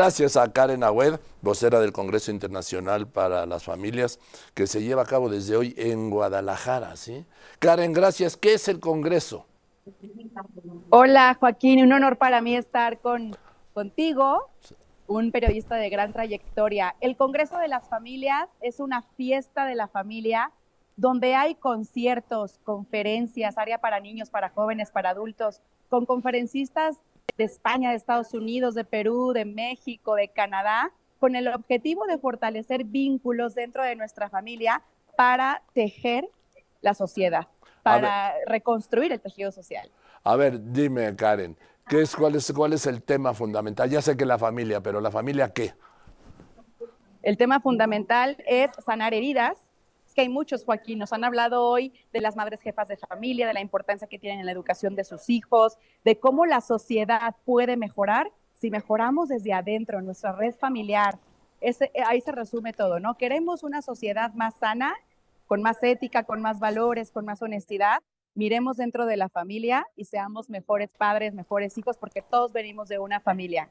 Gracias a Karen Agüed, vocera del Congreso Internacional para las Familias, que se lleva a cabo desde hoy en Guadalajara. ¿sí? Karen, gracias. ¿Qué es el Congreso? Hola Joaquín, un honor para mí estar con, contigo, un periodista de gran trayectoria. El Congreso de las Familias es una fiesta de la familia donde hay conciertos, conferencias, área para niños, para jóvenes, para adultos, con conferencistas de España, de Estados Unidos, de Perú, de México, de Canadá, con el objetivo de fortalecer vínculos dentro de nuestra familia para tejer la sociedad, para reconstruir el tejido social. A ver, dime, Karen, ¿qué es, cuál, es, ¿cuál es el tema fundamental? Ya sé que la familia, pero ¿la familia qué? El tema fundamental es sanar heridas, es que hay muchos, Joaquín, nos han hablado hoy de las madres jefas de familia, de la importancia que tienen en la educación de sus hijos, de cómo la sociedad puede mejorar si mejoramos desde adentro, nuestra red familiar. Ese, ahí se resume todo, ¿no? Queremos una sociedad más sana, con más ética, con más valores, con más honestidad. Miremos dentro de la familia y seamos mejores padres, mejores hijos, porque todos venimos de una familia.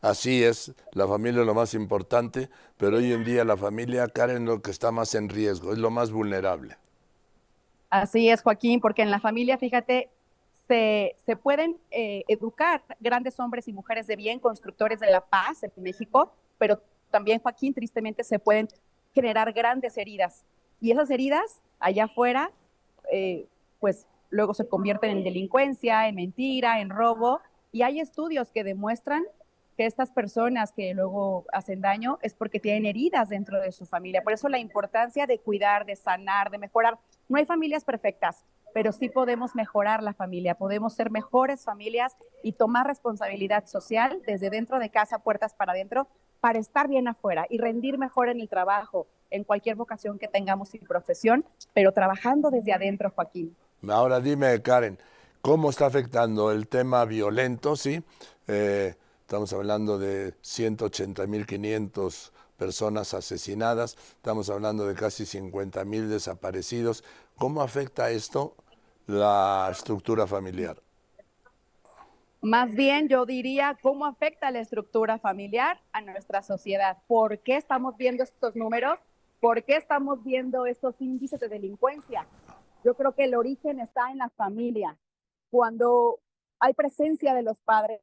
Así es, la familia es lo más importante, pero hoy en día la familia, Karen, es lo que está más en riesgo, es lo más vulnerable. Así es, Joaquín, porque en la familia, fíjate, se, se pueden eh, educar grandes hombres y mujeres de bien, constructores de la paz en México, pero también, Joaquín, tristemente se pueden generar grandes heridas. Y esas heridas, allá afuera, eh, pues luego se convierten en delincuencia, en mentira, en robo. Y hay estudios que demuestran que estas personas que luego hacen daño es porque tienen heridas dentro de su familia. Por eso la importancia de cuidar, de sanar, de mejorar. No hay familias perfectas, pero sí podemos mejorar la familia, podemos ser mejores familias y tomar responsabilidad social desde dentro de casa, puertas para adentro, para estar bien afuera y rendir mejor en el trabajo, en cualquier vocación que tengamos y profesión, pero trabajando desde adentro, Joaquín. Ahora dime, Karen, ¿cómo está afectando el tema violento, sí? Eh, Estamos hablando de 180.500 personas asesinadas, estamos hablando de casi 50.000 desaparecidos. ¿Cómo afecta esto la estructura familiar? Más bien yo diría cómo afecta la estructura familiar a nuestra sociedad. ¿Por qué estamos viendo estos números? ¿Por qué estamos viendo estos índices de delincuencia? Yo creo que el origen está en la familia. Cuando hay presencia de los padres,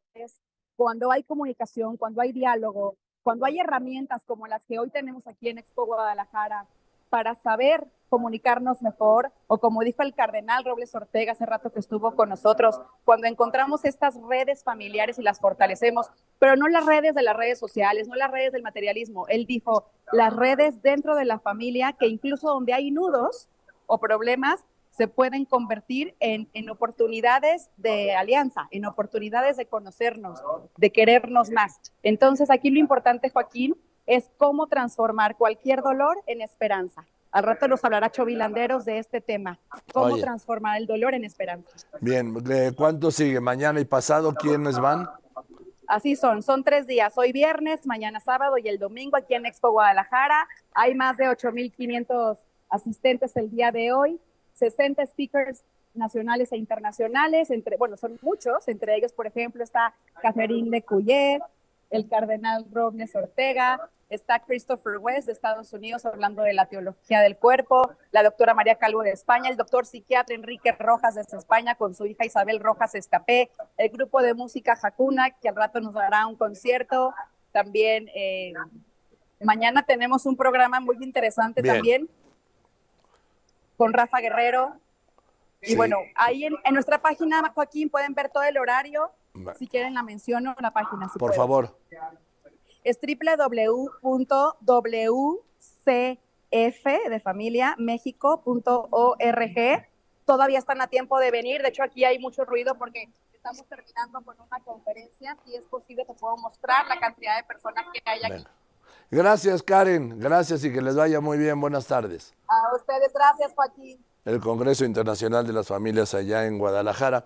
cuando hay comunicación, cuando hay diálogo, cuando hay herramientas como las que hoy tenemos aquí en Expo Guadalajara para saber comunicarnos mejor, o como dijo el cardenal Robles Ortega hace rato que estuvo con nosotros, cuando encontramos estas redes familiares y las fortalecemos, pero no las redes de las redes sociales, no las redes del materialismo. Él dijo, las redes dentro de la familia, que incluso donde hay nudos o problemas, se pueden convertir en, en, oportunidades de alianza, en oportunidades de conocernos, de querernos más. Entonces, aquí lo importante, Joaquín, es cómo transformar cualquier dolor en esperanza. Al rato nos hablará Chovilanderos de este tema, cómo transformar el dolor en esperanza. Bien, ¿cuánto sigue? ¿Mañana y pasado quiénes van? Así son, son tres días, hoy viernes, mañana sábado y el domingo aquí en Expo Guadalajara. Hay más de 8.500 asistentes el día de hoy 60 speakers nacionales e internacionales, entre, bueno, son muchos, entre ellos, por ejemplo, está Catherine de Cuyet, el cardenal Robles Ortega, está Christopher West de Estados Unidos hablando de la teología del cuerpo, la doctora María Calvo de España, el doctor psiquiatra Enrique Rojas de España con su hija Isabel Rojas Escapé, el grupo de música Jacuna, que al rato nos dará un concierto, también eh, mañana tenemos un programa muy interesante también con Rafa Guerrero. Y bueno, ahí en, nuestra página, Joaquín, pueden ver todo el horario. Si quieren, la menciono la página. Por favor. Es www.wcf de familia México.org. Todavía están a tiempo de venir. De hecho, aquí hay mucho ruido porque estamos terminando con una conferencia. Si es posible, te puedo mostrar la cantidad de personas que hay aquí. Gracias, Karen. Gracias y que les vaya muy bien. Buenas tardes. Ustedes, gracias, Joaquín. El Congreso Internacional de las Familias allá en Guadalajara.